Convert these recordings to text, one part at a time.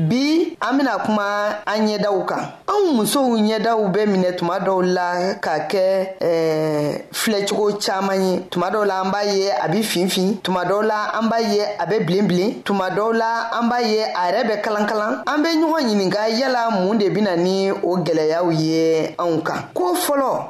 bi an bena kuma an ɲɛdaw kan anw musow ɲɛdaw bɛ minɛ tuma dɔw la ka kɛ eh, filɛcogo caaman ye tuma dɔw la an b'a ye a be finfin tuma dɔw la an b'a ye a bɛ bilen bilen tuma dɔw la an b'a ye a yɛrɛ bɛ kalan kalan an be ɲɔgɔn ɲininga yala mun de bena ni o gwɛlɛyaw ye anw kan ko fɔlɔ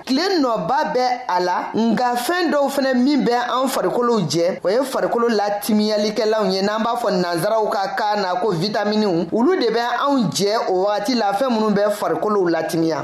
tile nɔba bɛ a la nka fɛɛn dɔw fɛnɛ min bɛ an farikolow jɛ o ye farikolo latimiyalikɛlanw ye n'an b'a fɔ nansaraw ka kaa na ko vitaminiw olu de bɛ anw jɛ o wagati la fɛɛn minnu bɛ farikolow latimiya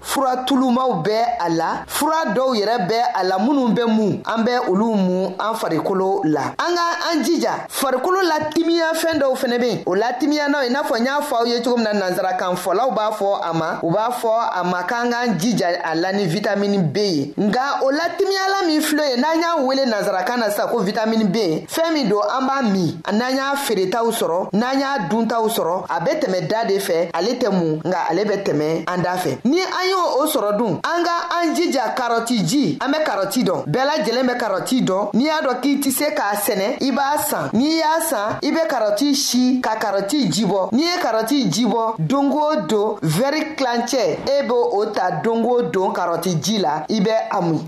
fura tulumaw bɛ a la fura dɔw yɛrɛ bɛ a la minnu bɛ mun an bɛ olu mun an farikolo la an ka an jija farikolo la timiya fɛn dɔw fɛnɛ bɛ yen o la timiya n'o ye n'a fɔ n y'a fɔ aw ye cogo min na nanzarakan fɔlaw b'a fɔ a ma u b'a fɔ a ma k'an k'an jija a la ni vitamini b ye nka o la timiyala min filɛ ye n'an y'a wele nanzarakan na sisan ko vitamini b fɛɛn min don an b'a min n'an y'a feeretaw sɔrɔ n'an y'a duntaw sɔrɔ a bɛ tɛmɛ da de fɛ ale tɛ mun nka ale bɛ tɛmɛ an da fɛ ni an y'o o sɔrɔ dun an ka an jija karɔti ji an bɛ karɔti dɔn bɛɛ lajɛlen bɛ karɔti dɔn n'i y'a dɔn k'i tɛ se k'a sɛnɛ i b'a san n'i y'a san i bɛ karɔti si ka karɔti ji bɔ n'i ye karɔti ji bɔ don o don vɛri tilancɛ e b'o o ta don o don karɔti ji la i bɛ a mun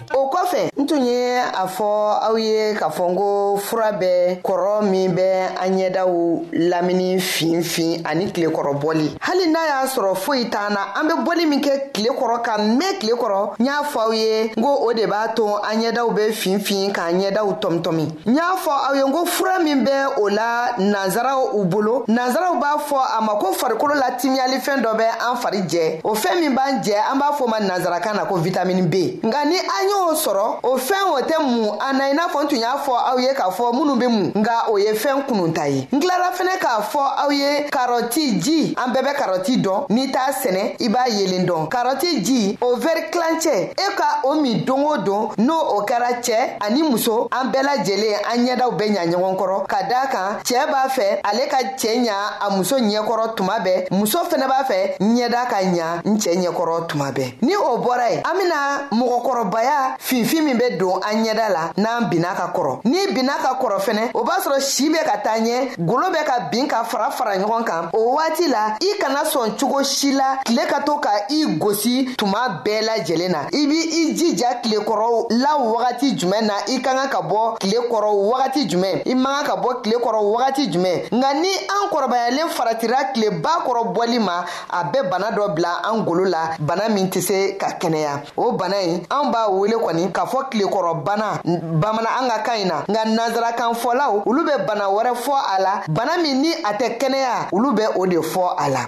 o kɔfɛ n tun ye a fɔ aw ye k'a fɔ n ko fura bɛ kɔrɔ min bɛ an ɲɛdaw lamini finfin ani tilekɔrɔ bɔli hali n'a y'a sɔrɔ foyi t'an na an bɛ bɔli min kɛ tile kɔrɔ ka mɛn tile kɔrɔ n y'a fɔ aw ye n ko o de b'a to an ɲɛdaw bɛ finfin k'an ɲɛdaw tɔmtɔmi n y'a fɔ aw ye ko fura min bɛ o la nanzaraw u bolo nanzaraw b'a fɔ a ma ko farikolo la timiyalifɛn dɔ bɛ an fari jɛ o fɛn min b'an jɛ an b'a fɔ ma nanzarakan na ko vitamini b nka ni an y'o sɔrɔ o fɛn o tɛ mun an na i n'a fɔ n tun y'a fɔ aw ye k'a fɔ minnu bɛ mun nka o ye fɛn kunun ta ye n tilara fɛnɛ k'a fɔ aw ye karɔti ji an bɛɛ bɛ karɔti dɔn n'i t'a sɛnɛ i b'a yelen dɔn karɔti ji o vɛri tilancɛ e ka o min don o don n'o o kɛra cɛ ani muso an bɛɛ lajɛlen an ɲɛdaw bɛ ɲa ɲɔgɔn kɔrɔ ka daa kan cɛɛ b'a fɛ ale ka cɛɛ ɲa a muso ɲɛkɔrɔ tuma bɛɛ muso fɛnɛ b'a fɛ ɲɛda ka ɲa n cɛɛ ɲɛkɔrɔ tuma bɛɛ ni o bɔra ye an bena mɔgɔkɔrɔbaya finfin min be don an ɲɛda la n'an binna ka kɔrɔ n'i binna ka kɔrɔ fɛnɛ o b'a sɔrɔ si bɛ ka taa ɲɛ golo bɛ ka bin ka fara fara ɲɔgɔn kan o waati la i kana sɔn cogo si la tile ka to ka i gosi tuma bɛɛ lajɛlen na i b'i i jija tile kɔrɔw la wagati jumɛn na i ka kan ka bɔ tile kɔrɔw wagati jumɛn i man kan ka bɔ tile kɔrɔw wagati jumɛn nka ni an kɔrɔbayalen faratira tileba kɔrɔ bɔli ma a bɛ bana dɔ bila an golo la bana min tɛ se ka kɛnɛya o bana in an b'a wele kɔni k'a fɔ tilekɔrɔbana bamana an ka kan in na nka nanzarakan fɔlaw olu bɛ bana wɛrɛ fɔ a la bana min ni a tɛ kɛnɛya olu bɛ o de fɔ a la.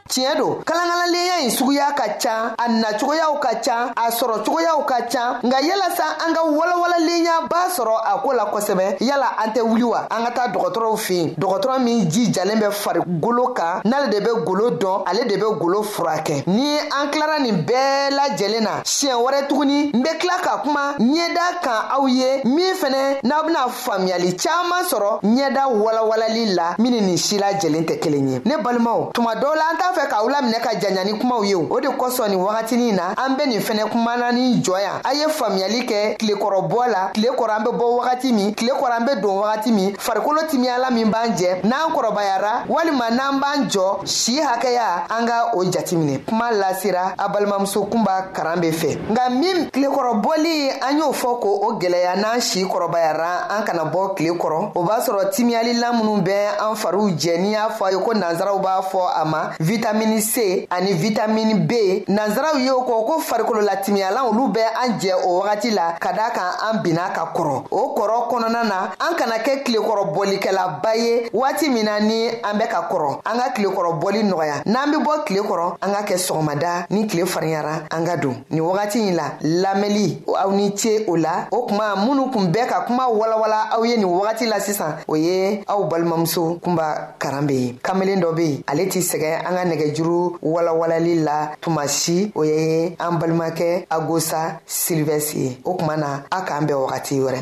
tiɲɛ don kalankalanlenya in suguya ka ca a nacogoyaw ka ca a sɔrɔ cogoyaw ka ca nka yalasa an ka walawalalen b'a sɔrɔ a ko la kosɛbɛ yala an tɛ wuli wa an ka taa dɔgɔtɔrɔw fɛ yen dɔgɔtɔrɔ min jijalen bɛ farigolo kan n'ale de bɛ golo dɔn ale de bɛ golo furakɛ ni an tilara nin bɛɛ lajɛlen na siɲɛ wɛrɛ tuguni n bɛ tila ka kuma ɲɛda kan aw ye min fɛnɛ n'aw bɛna faamuyali caaman sɔrɔ ɲɛda walawalali la minni nin si la jɛlen tɛ kelen ye ne balimaw tuma dɔw la an t'a fɛ k'aw laminɛ ka janya ni kumaw ye o de kosɔn nin wagatinin na an be nin fɛnɛ kumana ni jɔ yan a ye faamuyali kɛ tilekɔrɔbɔ la tile kɔrɔ an be bɔ wagati min tile kɔrɔ an be don wagati min farikolo timiyala min b'an jɛ n'an kɔrɔbayara walima n'an b'an jɔ si hakɛya an ka o jatiminɛ kuma lasira a balimamuso kunba aran be fɛ nka min tile kɔrɔ bɔli an y'o fɔ ko o gwɛlɛya n'an si kɔrɔbayara an kana bɔ tile kɔrɔ o b'a sɔrɔ timiyalilan minnu bɛ an fariw jɛ n'i y'a fɔ a ye ko nanzaraw b'a fɔ a ma vitamini c ani vitamini b nanzaraw ye o kɔ ko farikolola timiyalan olu bɛ an jɛ o wagati la ka daa kan an binna ka kɔrɔ o kɔrɔ kɔnɔna na an kana kɛ tilekɔrɔ bɔlikɛlaba ye waati min na ni an bɛ ka kɔrɔ an ka tilekɔrɔ bɔli nɔgɔya n'an be bɔ tile kɔrɔ an ka kɛ sɔgɔmada ni tile fariyara an ka don ni wagati ɲi la lamɛli aw ni ce o la o kuma minnu kun bɛɛ ka kuma walawala aw ye nin wagati la sisan o ye aw balimamuso kunba karan be ye kamalen dɔ be yen ale t'i sɛgɛn an ka nɛgɛjuru walawalali la tuma si o ye an balimakɛ agosa silivɛsi ye o kuma na a k'an bɛn wagati wɛrɛ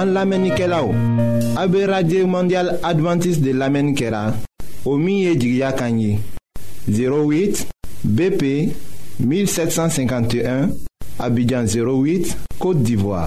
an lamɛnnikɛlaw a bɛ radio mondial adventiste de lamɛnni kɛra o min ye jigiya kan ye 08 bp 1751 abidjan 08 côte d'ivoire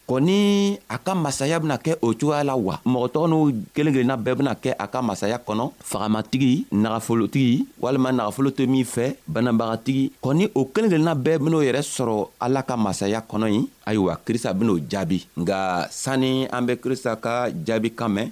ko ni a ka masaya bena kɛ o cogoya la wa mɔgɔ tɔgɔ n'u kelen kelenna bɛɛ bena kɛ a ka masaya kɔnɔ fagamatigi nagafolotigi walima nagafolo to min fɛ banabagatigi kɔni o kelen kelenna bɛɛ ben'o yɛrɛ sɔrɔ ala ka masaya kɔnɔ ye ayiwa krista ben'o jaabi nga sanni an be krista ka jaabi kan mɛn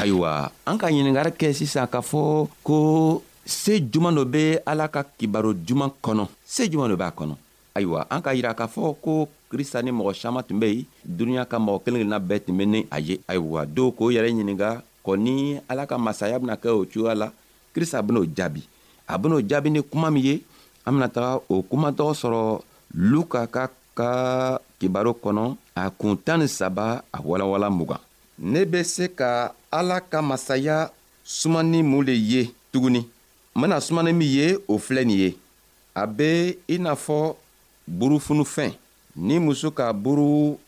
ayiwa an ka ɲiningari kɛ sisan k'a fɔ ko se juman dɔ bɛ ala ka kibaro juman kɔnɔ se juman dɔ b'a kɔnɔ ayiwa an ka yira k'a fɔ ko krista ni mɔgɔ saman tun bɛ yen dunuya ka mɔgɔ kelen kelenna bɛɛ tun bɛ ni a ye ayiwa dɔw k'o yɛrɛ ɲininka kɔ ni ala ka masaya bɛna kɛ o cogoya la krista ben'o jaabi a ben'o jaabi ni kuma min ye an bena taga o kumatɔgɔ sɔrɔ luka ka ka kibaro kɔnɔ a kun tan ni saba a walawala mugan ne be se ka ala ka masaya sumani mun le ye tuguni n bena sumani min ye o filɛ nin ye a be i n'a fɔ burufunufɛn ni muso ka buru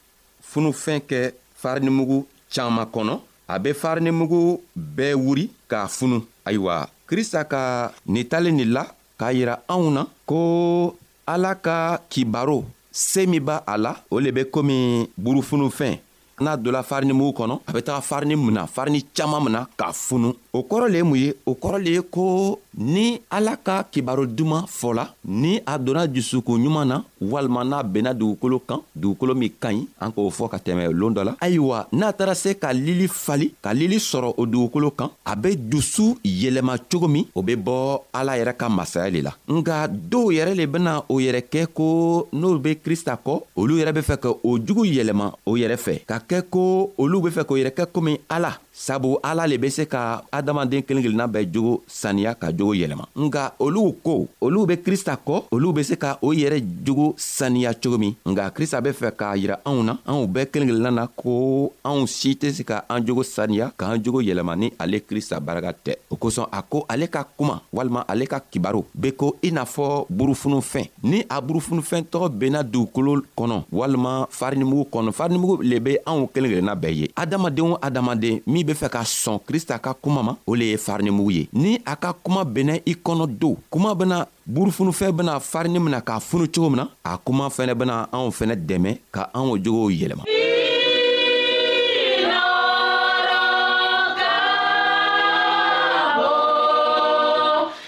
funufɛn kɛ farinimugu caman kɔnɔ a bɛ farinimugu bɛɛ wuri k'a funu ayiwa krista ka nin talen nin la k'a yira anw na ko ala ka kibaro se min b'a a la o le bɛ komi burufunufɛn n'a dola farinimugu kɔnɔ a bɛ taga farini mina farini caman mina k'a funu o kɔrɔ le ye mun ye o kɔrɔ le ye ko ni ala ka kibaro duman fɔla ni a donna dusukun ɲuman na walima n'a benna dugukolo kan dugukolo min ka ɲi an k'o fɔ ka tɛmɛ loon dɔ la ayiwa n'a taara se ka lili fali ka lili sɔrɔ o dugukolo kan a be dusu yɛlɛma cogo min o be bɔ ala yɛrɛ ka masaya le la nka dɔw yɛrɛ le bena o yɛrɛ kɛ ko n'olu be krista kɔ olu yɛrɛ be fɛ ka o jugu yɛlɛma o yɛrɛ fɛ ka kɛ ko olu be fɛ k'o yɛrɛ kɛ komi ala sabu ala le be se ka adamaden kelen kelenna bɛɛ jogo saniya ka jogo yɛlɛma nga oluw ko oluw be krista kɔ oluw be se ka o yɛrɛ jogo saniya cogo min nga krista be fɛ k'a yira anw na anw bɛɛ kelen kelenna na ko anw si tɛ se ka an jogo saniya k'an jogo yɛlɛma ni ale krista baraka tɛ o kosɔn a ko ale ka kuma walima ale ka kibaru be ko i n'a fɔ burufunu fɛn ni a burufunufɛn tɔgɔ benna dugukolo kɔnɔ walima farinimugu kɔnɔ farinimugu le be anw kelen kelenna bɛɛ ye adamaden o adamaden min be fɛ ka sɔn krista ka kuma ma o le ye farinimugu ye ni a ka kuma benna i kɔnɔ do kuma bena burufunufɛn bena farini mina k'a funu cogo min na a kuma fɛnɛ bena anw fɛnɛ dɛmɛ ka anw jogow yɛlɛma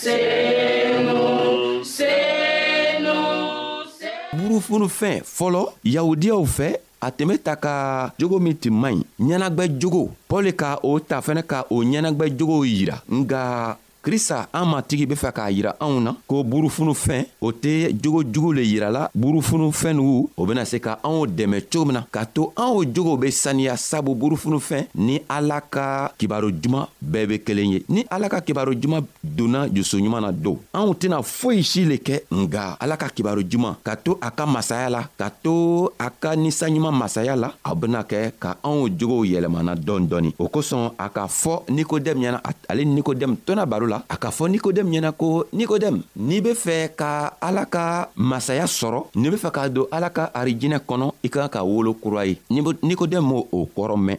senu senu burufunufɛn fɔlɔ yahudiyaw fɛ a tun bɛ ta ka jogo min tun man ɲi ɲɛnagwɛ jogo pɔli ka o ta fɛnɛ ka o ɲɛnagwɛ jogow yira nga krista an matigi be fɛ k'a yira anw na ko burufunu fɛn o tɛ jogo jugu le yirala burufunu fɛn nugu o bena se ka anw dɛmɛ cogo min na k'a to anw jogow be saniya sabu burufunu fɛn ni ala ka kibaro juman bɛɛ be kelen ye ni ala ka kibaro juman donna jusu ɲuman na don anw tɛna foyi si le kɛ nga ala ka kibaro juman ka to a ka masaya la ka to a ka ninsanɲuman masaya la a bena kɛ ka anw jogow yɛlɛmana dɔɔni dɔɔni o kosɔn a ka fɔ nikodɛmu ɲɛna ale ni nikodɛmu tɔna baro la a ka fɔ nikodɛmu ɲɛna ko nikodɛmu n'i be fɛ ka ala ka masaya sɔrɔ n'i be fɛ ka don ala ka arijinɛ kɔnɔ i ka ka wolo kura ye nikodɛmu o kɔrɔ mɛn